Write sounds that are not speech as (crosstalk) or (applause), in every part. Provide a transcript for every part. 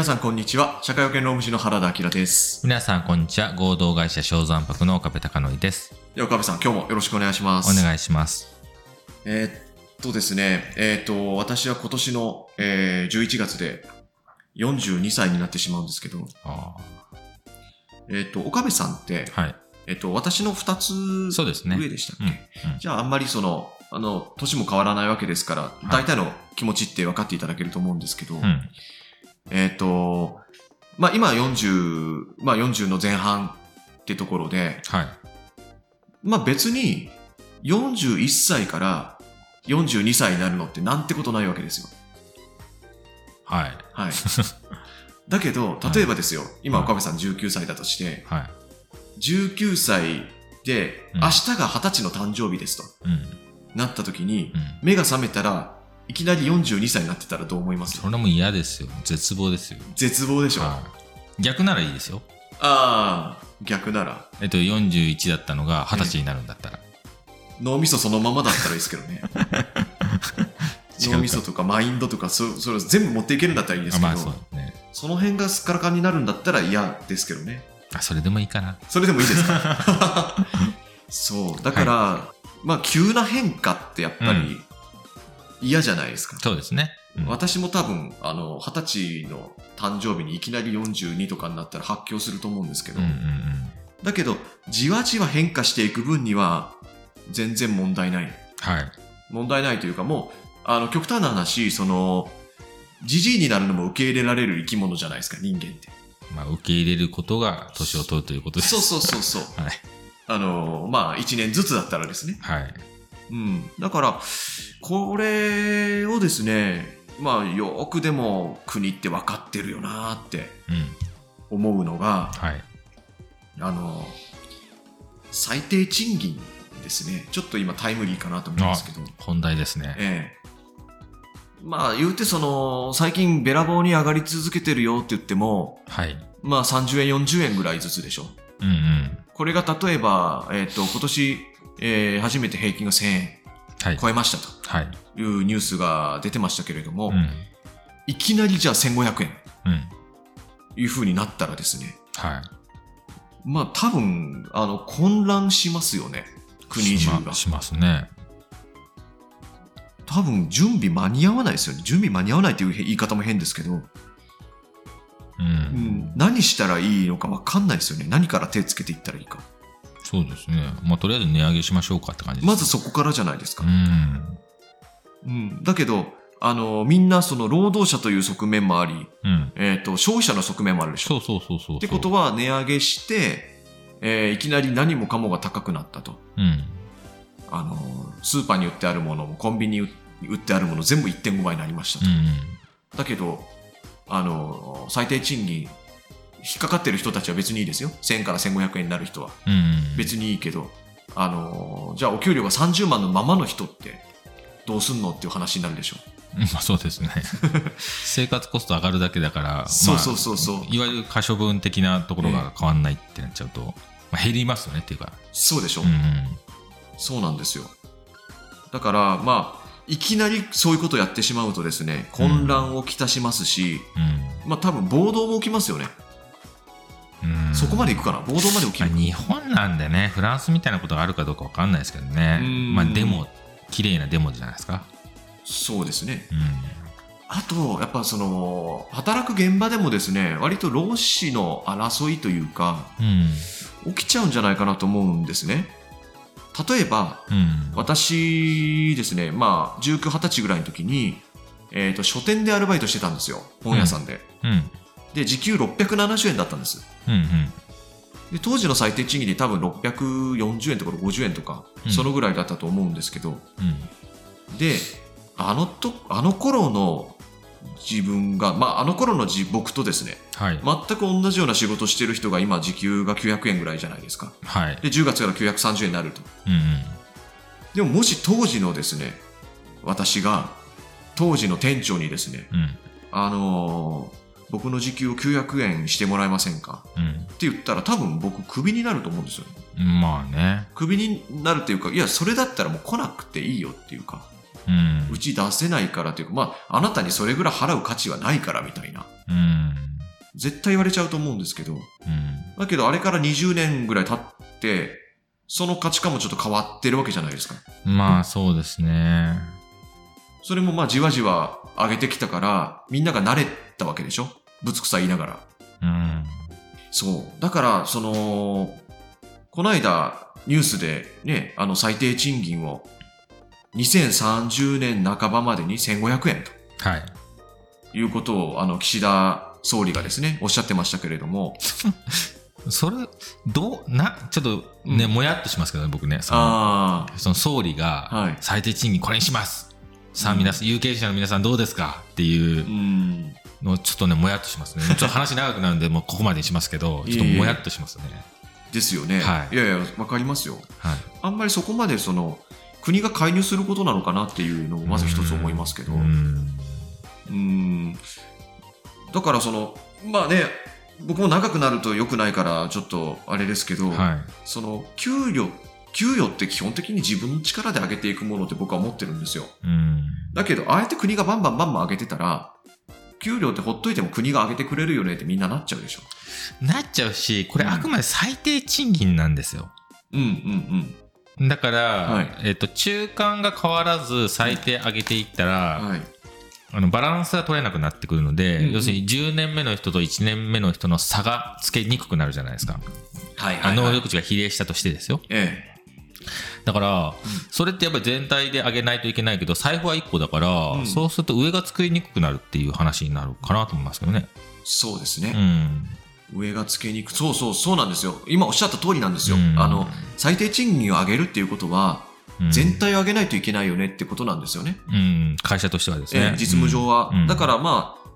皆さんこんにちは。社会保険労務士の原田明です。皆さん、こんにちは。合同会社小山泊の岡部隆則です。では岡部さん、今日もよろしくお願いします。お願いします。えーっとですね、えーっと、私は今年の、えー11月で42歳になってしまうんですけど、あえーっと、岡部さんって、ーはい。えーっと、私の2つ。上でしたっけ、うん。うんじゃああんまりその、あの、年も変わらないわけですから、い大体の気持ちって分かっていただけると思うんですけど、うん。えーっと、まあ今40、まあ40の前半ってところで、はい。まあ別に41歳から42歳になるのってなんてことないわけですよ。はい。はい。(laughs) だけど、例えばですよ、今はい岡部さん19歳だとして、はい。19歳でうん明日が20歳の誕生日ですとうん。なった時に、うん。目が覚めたらいきなり42歳になってたらどう思います？それも嫌ですよ。絶望ですよ。絶望でしょ？あはい。逆ならいいですよ。あー、逆なら。えっと、41だったのが20歳になるんだったら。脳みそそのままだったらいいですけどね。(laughs) 脳みそとかマインドとかそそれを全部持っていけるんだったらいいですけど、あまあ、そうね。その辺がすっからかんになるんだったら嫌ですけどね。あ、それでもいいかな。それでもいいですか？(laughs) そう。だから、まあ、急な変化ってやっぱり嫌じゃないですか。そうですね。うん私も多分、あの、二十歳の誕生日にいきなり42とかになったら発狂すると思うんですけど、うんうんうん。だけど、じわじわ変化していく分には、全然問題ない。はい。問題ないというか、もう、あの、極端な話、その、じじいになるのも受け入れられる生き物じゃないですか、人間って。まあ、受け入れることが年を取るということです。そうそうそうそう。(laughs) はい。あの、まあ、一年ずつだったらですね。はい。うん。だから、これをですね、まあ、よくでも国って分かってるよなってうん。思うのが、はい。あの、最低賃金ですね。ちょっと今タイムリーかなと思うんですけど。本題ですね。ええ。まあ、言うてその、最近べらぼうに上がり続けてるよって言っても、はい。まあ30円、40円ぐらいずつでしょ。うんうん。これが例えば、えっ、と、今年、えー初めて平均が1000円はい。超えましたはい。というニュースが出てましたけれども、うん。いきなりじゃあ1500円うん。いう風になったらですね、はい。まあ多分、あの、混乱しますよね。国中がしま。しますね。多分準備間に合わないですよね。準備間に合わないという言い方も変ですけど、う。うんん、何したらいいのか分かんないですよね。何から手つけていったらいいか。そうですね。まあ、とりあえず値上げしましょうかって感じです。まずそこからじゃないですかう。ん。うん、だけど、あの、みんなその労働者という側面もあり、うん。えっ、と、消費者の側面もあるでしょ。そうそうそうそうそう。ってことは値上げして、えーいきなり何もかもが高くなったと。うん。あの、スーパーに売ってあるものもコンビニに売ってあるもの全部1.5倍になりましたと。うん。だけど、あの、最低賃金、引っかかってる人たちは別にいいですよ。1000から1500円になる人は。うん。うん。別にいいけど、あの、じゃあお給料が30万のままの人って、どうすんのっていう話になるでしょ。う (laughs) んまあそうですね。(laughs) 生活コスト上がるだけだから、そうそうそうそうまあいわゆる可処分的なところが変わんないってなっちゃうと、まあ、減りますよねっていうか。そうでしょ。うんうん。そうなんですよ。だから、まあ、いきなりそういうことをやってしまうとですね、混乱をきたしますし、まあ多分暴動も起きますよね。そこまでいくかな？暴動まで起きる。まあ日本なんでね、フランスみたいなことがあるかどうかわかんないですけどねうん。まあデモ、綺麗なデモじゃないですか。そうですね。うん。あと、やっぱその、働く現場でもですね、割と労使の争いというか、うん。起きちゃうんじゃないかなと思うんですね。例えば、うん。私ですね、まあ、19、20歳ぐらいの時に、えっ、と、書店でアルバイトしてたんですよ。本屋さんで。うん。で、時給670円だったんです。うん。うん。で、当時の最低賃金で多分640円とか50円とか、うんそのぐらいだったと思うんですけど、うん。で、あのと、あの頃の自分が、まあ、あの頃の自僕とですね、はい。全く同じような仕事してる人が今時給が900円ぐらいじゃないですか。はい。で、10月から930円になると。うんうん。でももし当時のですね、私が当時の店長にですね、うん。あのー僕の時給を900円してもらえませんか？うん。って言ったら多分僕クビになると思うんですよね。まあね。クビになるっていうか、いや、それだったらもう来なくていいよっていうか、うん。うち出せないからっていうか、まあ、あなたにそれぐらい払う価値はないからみたいな。うん。絶対言われちゃうと思うんですけど、うん。だけどあれから20年ぐらい経って、その価値観もちょっと変わってるわけじゃないですか。まあ、そうですね。それもまあじわじわ上げてきたから、みんなが慣れたわけでしょ？ぶつくさ言いながら。うん。そう。だから、その、この間、ニュースでね、あの最低賃金を2030年半ばまでに1500円はい。ということを、あの、岸田総理がですね、おっしゃってましたけれども、(laughs) それ、どう、な、ちょっとね、うんもやっとしますけどね、僕ね。そのあその総理が、あ、はい。最低賃金これにします。さあ、皆さん、有権者の皆さんどうですか？っていううん。の、ちょっとね、もやっとしますね。(laughs) ちょっと話長くなるんで、もうここまでにしますけど、ちょっともやっとしますね。ですよね。はいいやいや、わかりますよ。はい。あんまりそこまでその、国が介入することなのかなっていうのをまず一つ思いますけど。ううん。ん。だからその、まあね、僕も長くなると良くないから、ちょっとあれですけど、はい。その、給料、給与って基本的に自分の力で上げていくものって僕は思ってるんですよ。うん。だけど、あえて国がバンバンバンバン上げてたら、給料ってほっといても国が上げてくれるよねってみんななっちゃうでしょ。なっちゃうし、これあくまで最低賃金なんですよ。うんうんだから、はいえっと、中間が変わらず最低上げていったら、うん。はい。あのバランスが取れなくなってくるので、うんうん要するに10年目の人と1年目の人の差がつけにくくなるじゃないですか。はいあ能力値が比例したとしてですよ。えだから、それってやっぱり全体で上げないといけないけど、財布は1個だから、うんそうすると上が作りにくくなるっていう話になるかなと思いますけどね。え。そうですうね。ん。上がつけにくそうそうそうなんですよ。今おっしゃった通りなんですよ。うんあの、最低賃金を上げるっていうことは、うん全体を上げないといけないよねってことなんですよね。うん、会社としてはですね。ええ実務上は。うんだからまあ、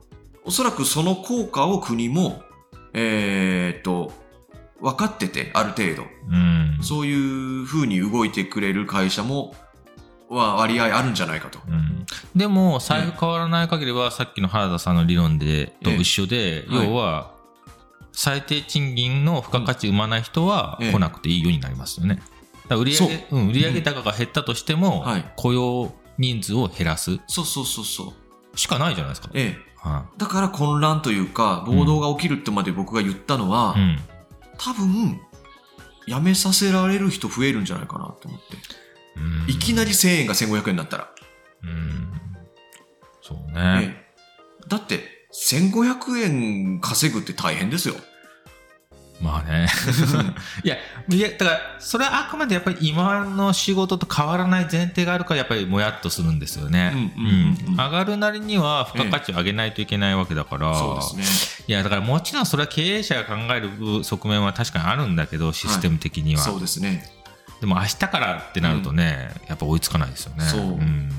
おそらくその効果を国も、えーっと、分かってて、ある程度。うん。そういうふうに動いてくれる会社も、は割合あるんじゃないかと。うんでも、財布変わらない限りは、さっきの原田さんの理論で、と一緒で、要は、最低賃金の付加価値生まない人はええ来なくていいようになりますよね。だ売上うん、売上高が減ったとしても、はい雇用人数を減らすそうそうそうそう。しかないじゃないですか。ええ。はだから混乱というか、暴動が起きるってまで僕が言ったのは、いうん多分、辞めさせられる人増えるんじゃないかなと思って。うんいきなり1000円が1500円になったら。うんそうね。ええだって、1500円稼ぐって大変ですよ。まあね。いや、(laughs) いや、だから、それはあくまでやっぱり今の仕事と変わらない前提があるから、やっぱりもやっとするんですよね。うんうんうんうん上がるなりには付加価値を上げないといけないわけだから、そうですね。いや、だからもちろんそれは経営者が考える側面は確かにあるんだけど、システム的には。そうですね。でも明日からってなるとね、やっぱ追いつかないですよね。そうん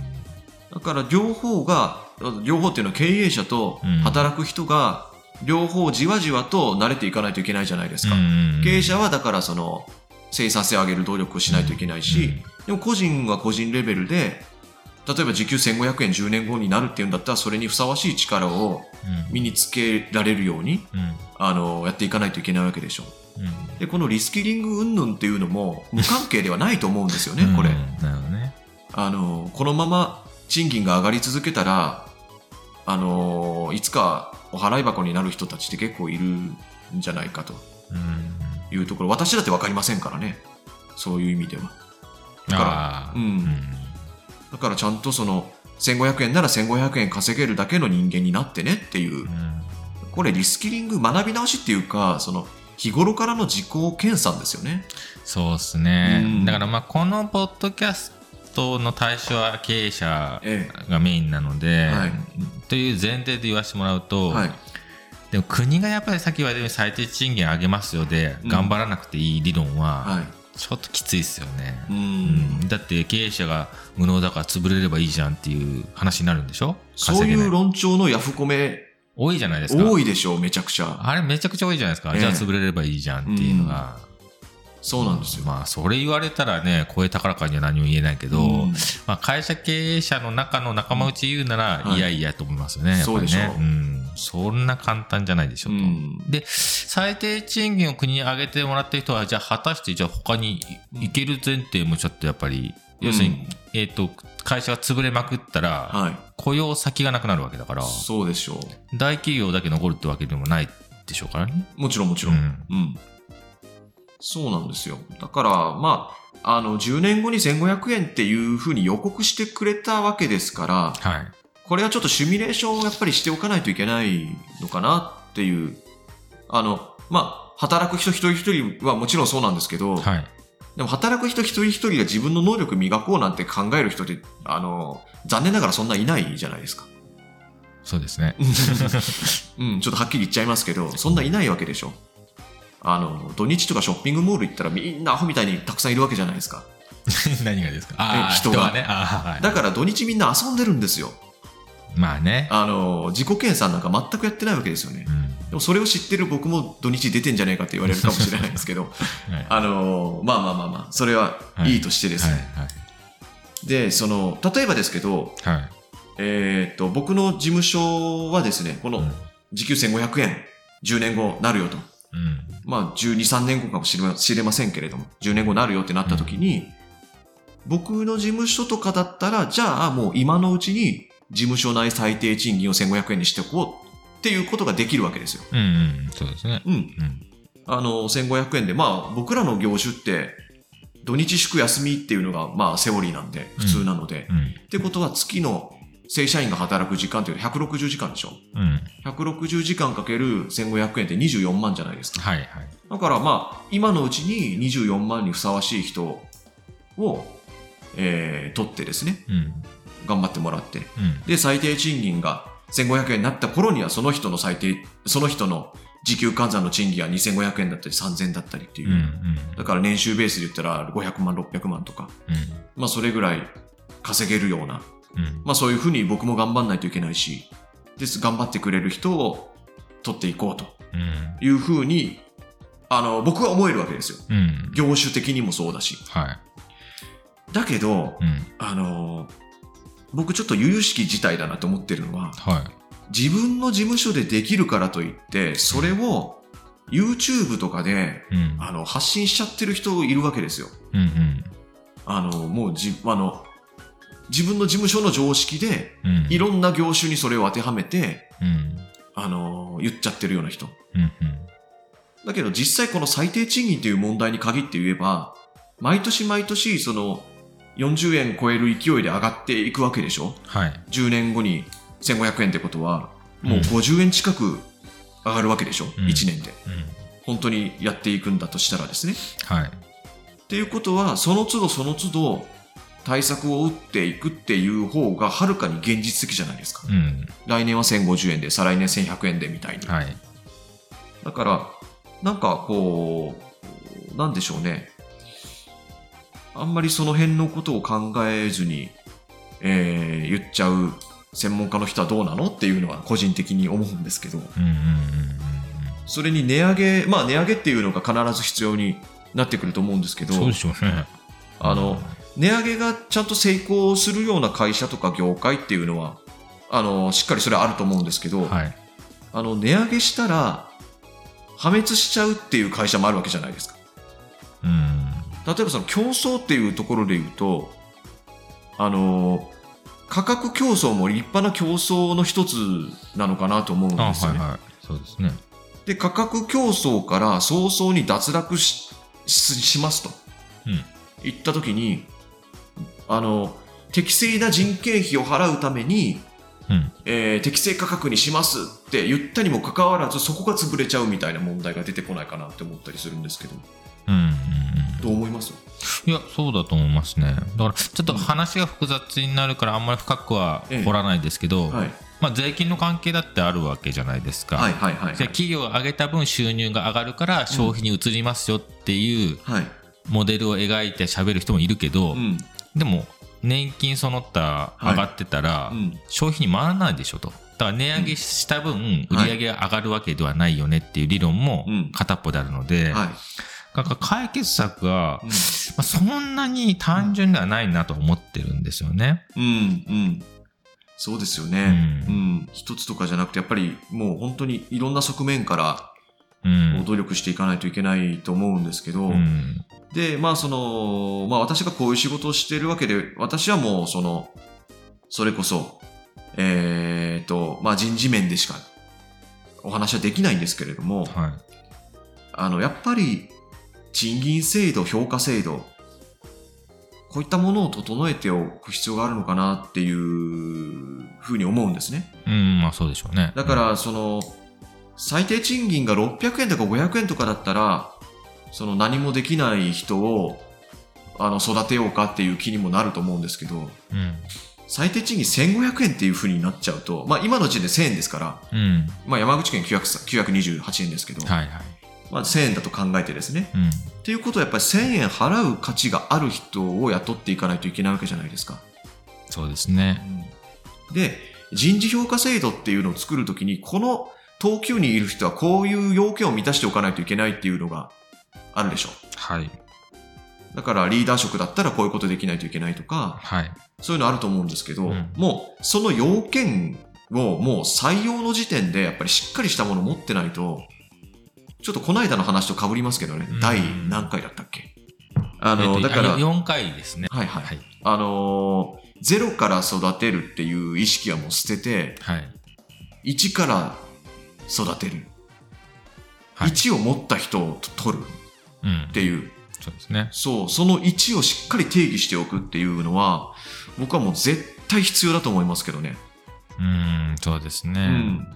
だから両方が、両方っていうのは経営者とうん働く人が、両方じわじわと慣れていかないといけないじゃないですか。うん経営者はだからその、生産性を上げる努力をしないといけないし、うん。でも個人は個人レベルで、例えば時給1500円10年後になるっていうんだったら、それにふさわしい力をうん。身につけられるように、うん。あの、やっていかないといけないわけでしょ。う。ん。で、このリスキリング云々っていうのも無関係ではないと思うんですよね、これ。あの、このまま賃金が上がり続けたら、あの、いつかお払い箱になる人たちって結構いるんじゃないかとうん。いうところ、私だってわかりませんからね。そういう意味では。だからうん。だからちゃんとその、1500円なら1500円稼げるだけの人間になってねっていう。う、ん。これリスキリング学び直しっていうか、その、日頃からの自己研鑽ですよね。そうですね、うん。だからまあこのポッドキャストの対象は経営者えがメインなので、はい。という前提で言わせてもらうえ。と、はい。でも国がやっぱりさっき言われたように最低賃金上げますよで、うん。頑張らなくていい理論ははい。ちょっときついですよね、う。うん。んだって経営者が無能だから潰れればいいじゃんっていう話になるんでしょ？そういいう論調のヤフコメ。多いじゃないですか。多いでしょう、めちゃくちゃ。あれめちゃくちゃ多いじゃないですか、ええ。じゃあ潰れればいいじゃんっていうのが、そうなんですよ。まあそれ言われたらね声高らかには何も言えないけど、うんまあ、会社経営者の中の仲間内言うなら、はいいやいやと思いますよね、ね。そうでしょううん。そんな簡単じゃないでしょと。うんで、最低賃金を国に上げてもらってる人は、じゃあ果たして、じゃあ他に行ける前提もちょっとやっぱり、要するに、えっ、と、会社が潰れまくったら、はい。雇用先がなくなるわけだから、そうでしょう。大企業だけ残るってわけでもないでしょうからね。もちろんもちろん。うん。そうなんですよ。だから、まあ、あの、10年後に1500円っていうふうに予告してくれたわけですから、はい。これはちょっとシミュレーションをやっぱりしておかないといけないのかなっていう。あの、まあ、働く人一人一人はもちろんそうなんですけど、はい。でも働く人一人一人が自分の能力磨こうなんて考える人って、あの、残念ながらそんないないじゃないですか。そうですね。(laughs) うん、ちょっとはっきり言っちゃいますけど、そんないないわけでしょ。あの、土日とかショッピングモール行ったらみんなアホみたいにたくさんいるわけじゃないですか。(laughs) 何がですか？あ人が人がね。はい。だから土日みんな遊んでるんですよ。まあね。あの、自己検査なんか全くやってないわけですよねう。ん。でもそれを知ってる僕も土日出てんじゃねえかって言われるかもしれないですけど、(laughs) はい。あの、まあまあまあまあ、それはいいとしてですはい。ね。で、その、例えばですけど、はい。はい。えーっと、僕の事務所はですね、このうん。時給1500円、10年後なるよと。うん。まあ、12、3年後かもしれま知れませんけれども、10年後なるよってなった時に、僕の事務所とかだったら、じゃあもう今のうちに事務所内最低賃金を1500円にしておこうっていうことができるわけですよ。うんうん。そうですね。うん。うん。あの、1500円で、まあ、僕らの業種って、土日祝休みっていうのが、まあ、セオリーなんで、普通なので。うん。ってことは、月の正社員が働く時間っていうのは160時間でしょ。うん。160時間かける1500円って24万じゃないですか。はいはい。だからまあ、今のうちに24万にふさわしい人を、えー取ってですね、うん。頑張ってもらって。うん。で、最低賃金が1500円になった頃には、その人の最低、その人の時給換算の賃金は2500円だったり3000円だったりっていう。うん。うん。だから年収ベースで言ったら500万、600万とか。うん。まあそれぐらい稼げるような。うん。まあそういうふうに僕も頑張んないといけないし、です、頑張ってくれる人を取っていこうとうん。いうふうに、あの、僕は思えるわけですよ。うん。業種的にもそうだし。はい。だけど、うん。あの、僕ちょっと由々しき事態だなと思ってるのは、はい。自分の事務所でできるからといって、それを YouTube とかで、うん。あの、発信しちゃってる人いるわけですよ。うん。うん。あの、もうじ、あの、自分の事務所の常識で、うん。いろんな業種にそれを当てはめて、うん。あの、言っちゃってるような人。だけど実際この最低賃金という問題に限って言えば、毎年毎年その40円超える勢いで上がっていくわけでしょ？はい。10年後に1500円ってことは、もううん50円近く上がるわけでしょ、うん ?1 年で。うん。本当にやっていくんだとしたらですね。はい。っていうことは、その都度その都度対策を打っていくっていう方がはるかに現実的じゃないですか。うん。来年は1050円で、再来年1100円でみたいに。はい。だから、なんかこう、なんでしょうね。あんまりその辺のことを考えずに、えー言っちゃう専門家の人はどうなのっていうのは個人的に思うんですけど、うん。うん。うん。それに値上げ、まあ値上げっていうのが必ず必要になってくると思うんですけど、そうでしょうね。あの、値上げがちゃんと成功するような会社とか業界っていうのは、あの、しっかりそれはあると思うんですけど、はい。あの、値上げしたら、破滅しちゃうっていう会社もあるわけじゃないですか。うん。例えばその競争っていうところで言うと、あの、価格競争も立派な競争の一つなのかなと思うんあ、ですよね。はいはい。そうですね。で、価格競争から早々に脱落しししますと。うん言ったときに、あの、適正な人件費を払うために、うん。えー適正価格にしますって言ったにもかかわらず、そこが潰れちゃうみたいな問題が出てこないかなって思ったりするんですけど、うん。うん。どう思います？いや、そうだと思いますね。だから、ちょっと話が複雑になるから、あんまり深くは掘らないですけど、はい。まあ、税金の関係だってあるわけじゃないですか。はいはいはい、はい。じゃあ企業が上げた分収入が上がるから消費に移りますよっていうはい。モデルを描いて喋る人もいるけど、うん。でも年金その他はい上がってたらうん。消費に回らないでしょと。だから値上げした分売り上げが上がるわけではないよねっていう理論もうん片っぽであるので、から解決策がうんまあそんなに単純ではないなと思ってるんですよね。うん、うん。そうですよね。うん。一つとかじゃなくて、やっぱりもう本当にいろんな側面からうん。努力していかないといけないと思うんですけど、うん。で、まあその、まあ私がこういう仕事をしているわけで、私はもうその、それこそ、えっ、と、まあ人事面でしかお話はできないんですけれども、はい。あの、やっぱり、賃金制度、評価制度、こういったものを整えておく必要があるのかなっていうふうに思うんですね。うん、まあそうでしょうね。だから、その、最低賃金が600円とか500円とかだったら、その何もできない人を、あの、育てようかっていう気にもなると思うんですけど、うん。最低賃金1500円っていう風になっちゃうと、まあ今の時点で1000円ですから、うん。まあ山口県900 928円ですけど、はいはい。まあ1000円だと考えてですね。うん。っていうことはやっぱり1000円払う価値がある人を雇っていかないといけないわけじゃないですか。そうですね。で、人事評価制度っていうのを作るときに、この等級にいる人はこういう要件を満たしておかないといけないっていうのがあるでしょ。はい。だからリーダー職だったらこういうことできないといけないとか、はい。そういうのあると思うんですけど、うんもうその要件をもう採用の時点でやっぱりしっかりしたものを持ってないと、ちょっとこの間の話と被りますけどね、うん第何回だったっけ？あの、えっとだから、あ4回ですね。はいはい。はい。あのーゼロから育てるっていう意識はもう捨てて、はい。1から育てる。はい1を持った人を取るうんっ。ていう、そうですね。そう、その1をしっかり定義しておくっていうのは、僕はもう絶対必要だと思いますけどね。うん、そうですね。うん。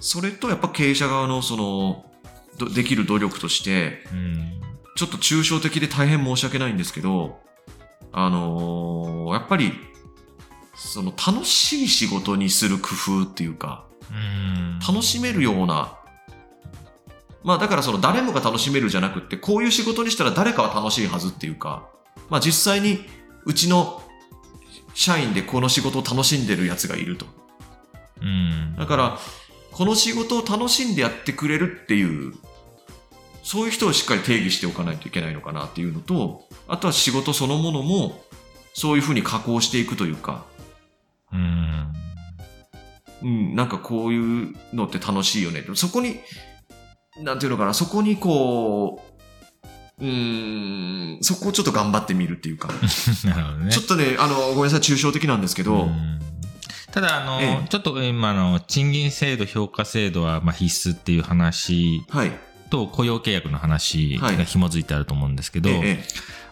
それとやっぱ経営者側のその、どできる努力として、うん。ちょっと抽象的で大変申し訳ないんですけど、あのーやっぱり、その楽しい仕事にする工夫っていうか、うん。楽しめるような、まあだからその誰もが楽しめるじゃなくって、こういう仕事にしたら誰かは楽しいはずっていうか、まあ実際にうちの社員でこの仕事を楽しんでるやつがいると。うん。だから、この仕事を楽しんでやってくれるっていう、そういう人をしっかり定義しておかないといけないのかなっていうのと、あとは仕事そのものも、そういうふうに加工していくというか、うん。うん、なんかこういうのって楽しいよね。そこに、なんていうのかな、そこにこう、うーん、そこをちょっと頑張ってみるっていうか、(laughs) なるほどね。ちょっとね、あの、ごめんなさい、抽象的なんですけど、うん。ただ、あの、ええ。ちょっと今の賃金制度、評価制度はまあ必須っていう話はい、と雇用契約の話はい。が紐づいてあると思うんですけど、ええ、ええ。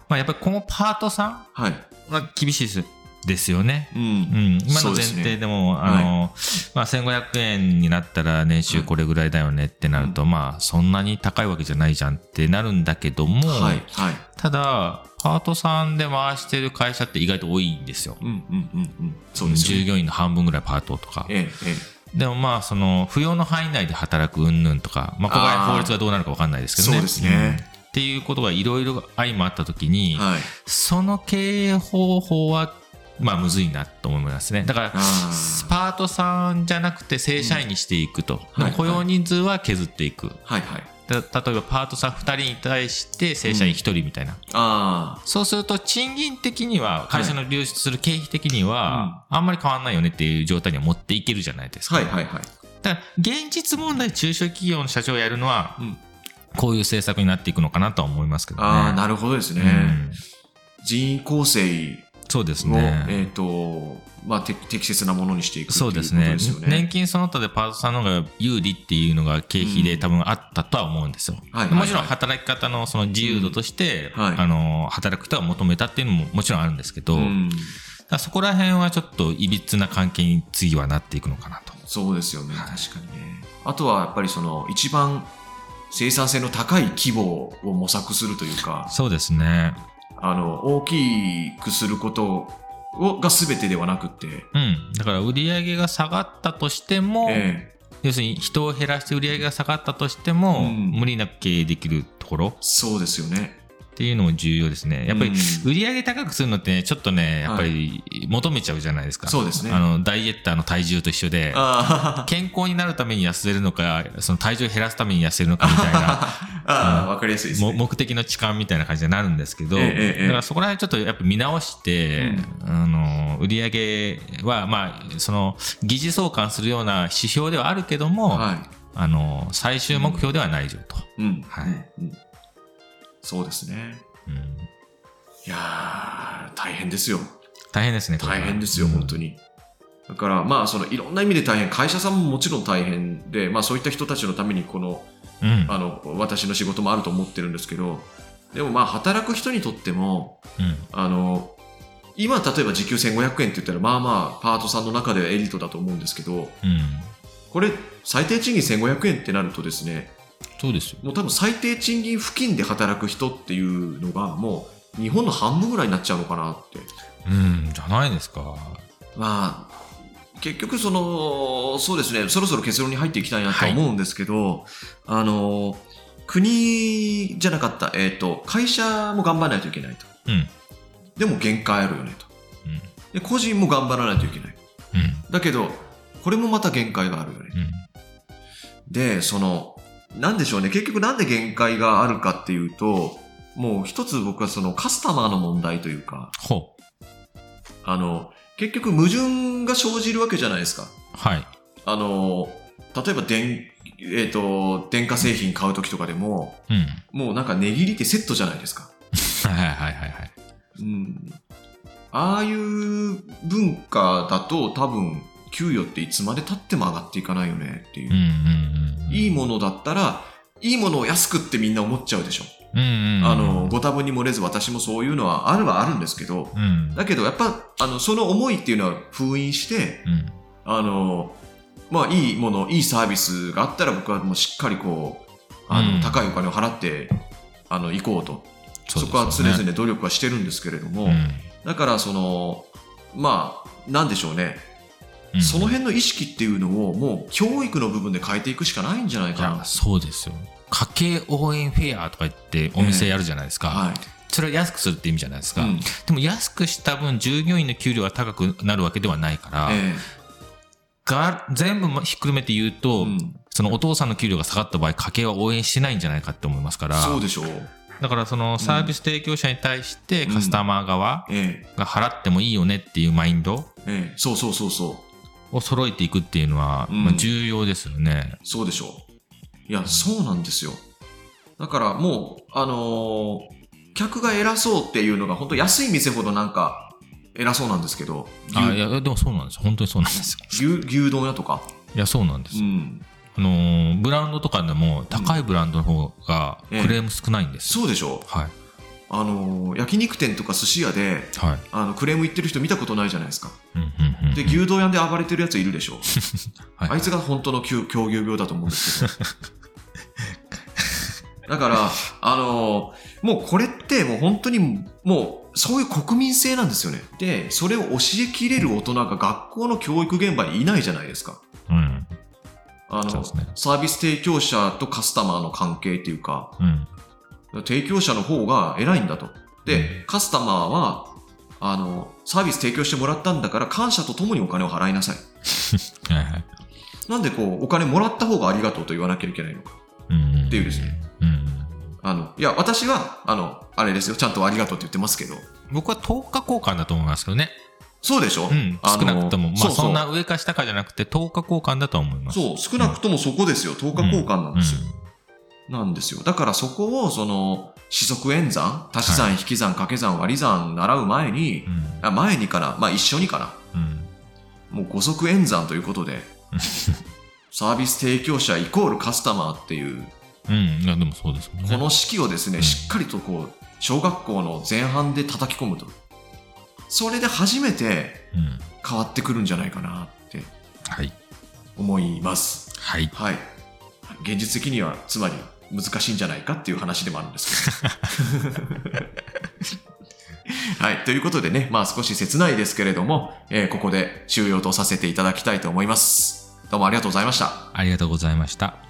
まあ、やっぱりこのパートさんはい、は厳しいですですよね。う、うんん、今の前そうですね提でも、あの、まあ、1500円になったら年収これぐらいだよねってなると、まあ、そんなに高いわけじゃないじゃんってなるんだけども、はい、はい、ただ、パートさんで回してる会社って意外と多いんですよ。うん、うん、うん、うん、そうですよね。従業員の半分ぐらいパートとか。ええ、ええ。でもまあ、その、扶養の範囲内で働く云々とか、まあ、ここは法律がどうなるかわかんないですけどね。そうですねうんっていうことがいろいろ相まったときに、はい。その経営方法は、まあ、むずいなと思いますね。だから、パートさんじゃなくて正社員にしていくと。でもはい雇用人数は削っていく。はい、はい。だ例えばパートさん2人に対して正社員1人みたいな。ああ、そうすると賃金的には、会社の流出する経費的には、あんまり変わんないよねっていう状態には持っていけるじゃないですか。はい、はい、はい。だから、現実問題、中小企業の社長がやるのは、うんこういう政策になっていくのかなとは思いますけどね。ああ、なるほどですね。うん人員構成そうですを、ね。えっ、と、まあ、て適切なものにしていくっていうことそうでですすね。ね。年金その他でパートさんの方が有利っていうのが経費で多分あったとは思うんですよ。はいはいはいもちろん働き方のその自由度として、うんはいあの、働く人が求めたっていうのももちろんあるんですけど、うん、そこら辺はちょっといびつな関係に次はなっていくのかなと。そうですよね。はい確かにね。あとはやっぱりその、一番生産性の高い規模を模索するというか、そうですね。あの、大きくすることをが全てではなくて、うん。だから売り上げが下がったとしても、ええ要するに人を減らして売り上げが下がったとしても、うん無理なく経営できるところそうですよね。っていうのも重要ですね。やっぱりうん売り上げ高くするのってね、ちょっとね、やっぱり求めちゃうじゃないですか。そうですねあの、ダイエッターの体重と一緒で、あ (laughs) 健康になるために痩せるのか、その体重を減らすために痩せるのかみたいな、(laughs) あ、ああ、わかりやすいですもね。目的の痴漢みたいな感じになるんですけど、ええええだからそこら辺ちょっとやっぱ見直して、あの、売り上げは、まあ、その、疑似相関するような指標ではあるけども、はあの、最終目標ではないぞと。い。うん。はいうんそうですね。うんいやー、大変ですよ。大変ですね、大変ですよ、うん本当に。だから、まあ、そのいろんな意味で大変、会社さんももちろん大変で、まあ、そういった人たちのために、この、うん。あの、私の仕事もあると思ってるんですけど、でもまあ、働く人にとっても、うん。あの、今、例えば時給1500円って言ったら、まあまあ、パートさんの中ではエリートだと思うんですけど、うん。これ、最低賃金1500円ってなるとですね、そうですよ。もう多分最低賃金付近で働く人っていうのが、もう日本の半分ぐらいになっちゃうのかなって。うん、じゃないですか。まあ、結局その、そうですね、そろそろ結論に入っていきたいなと思うんですけど、あの、国じゃなかった、えっ、と、会社も頑張らないといけないと。うん。でも限界あるよねと。うん。で、個人も頑張らないといけない。うん。だけど、これもまた限界があるよね。うん。で、その、なんでしょうね、結局なんで限界があるかっていうと、もう一つ僕はそのカスタマーの問題というか、ほう。あの、結局矛盾が生じるわけじゃないですか。はい。あの、例えば電、えっ、と、電化製品買うときとかでも、うん。もうなんか値切りってセットじゃないですか。はいはいはいはい。うん。ああいう文化だと多分、給与っていつまで経っても上がっていかないよねっていう。いいものだったら、いいものを安くってみんな思っちゃうでしょ。あの、ご多分に漏れず私もそういうのはあるはあるんですけど、うん。だけどやっぱ、あの、その思いっていうのは封印して、うん。あの、まあ、いいもの、いいサービスがあったら僕はもうしっかりこう、あの、うん高いお金を払って、あの、行こうと。そこは常々努力はしてるんですけれども、うんだからその、まあ、なんでしょうね。うんその辺の意識っていうのをもう教育の部分で変えていくしかないんじゃないいかなや、。そうですよ。家計応援フェアとか言ってお店やるじゃないですか。はい。それは安くするって意味じゃないですか。うんでも安くした分、従業員の給料が高くなるわけではないから、えが全部ひっくるめて言うえと、うんそのお父さんの給料が下がった場合、家計は応援してないんじゃないかって思いますから、そうでしょう。だからそのサービス提供者に対してカスタマー側ええが払ってもいいよねっていうマインドええそうそうそうそう。を揃えていくっていうのは、うんまあ重要ですよね。そうでしょう。いや、そうなんですよ。だからもう、あのー客が偉そうっていうのが、本当安い店ほどなんか偉そうなんですけど、あい牛や、でもそうなんですよ。本当にそうなんですよ。牛牛丼屋とか、いや、そうなんですよ。うん、あのーブランドとかでも高いブランドの方がええクレーム少ないんですよ。そうでしょう。はい。あのー焼肉店とか寿司屋で、はい。あのクレーム言ってる人見たことないじゃないですか。で、牛丼屋で暴れてるやついるでしょ。はいあいつが本当の狂狂牛病だと思うんですけど。(laughs) だから、あのーもうこれってもう本当にもうそういう国民性なんですよね。で、それを教えきれる大人が学校の教育現場にいないじゃないですか。うん。あの、ねサービス提供者とカスタマーの関係っていうか、うん。提供者の方が偉いんだと。で、カスタマーは、あの、サービス提供してもらったんだから感謝とともにお金を払いなさい。(laughs) はいはい。なんでこう、お金もらった方がありがとうと言わなきゃいけないのか。うん。っていうですね。うん。あの、いや、私は、あの、あれですよ。ちゃんとありがとうって言ってますけど。僕は10日交換だと思いますけどね。そうでしょ？うん。少なくとも。まあそんな上か下かじゃなくて10日交換だとは思います。そう、少なくともそこですよ。10日交換なんですよ。なんですよ。だからそこを、その、四則演算、足し算、引き算、掛け算、割り算習う前に、うん。あ前にかな、まあ一緒にかな。うん。もう五則演算ということで、(laughs) サービス提供者イコールカスタマーっていう、うん。いや、でもそうです。この式をですね、うんしっかりとこう、小学校の前半で叩き込むと。それで初めてうん。変わってくるんじゃないかなってはい。思います。はい。はい。現実的には、つまり難しいんじゃないかっていう話でもあるんですけど。(laughs) はい。ということでね、まあ少し切ないですけれども、えーここで終了とさせていただきたいと思います。どうもありがとうございました。ありがとうございました。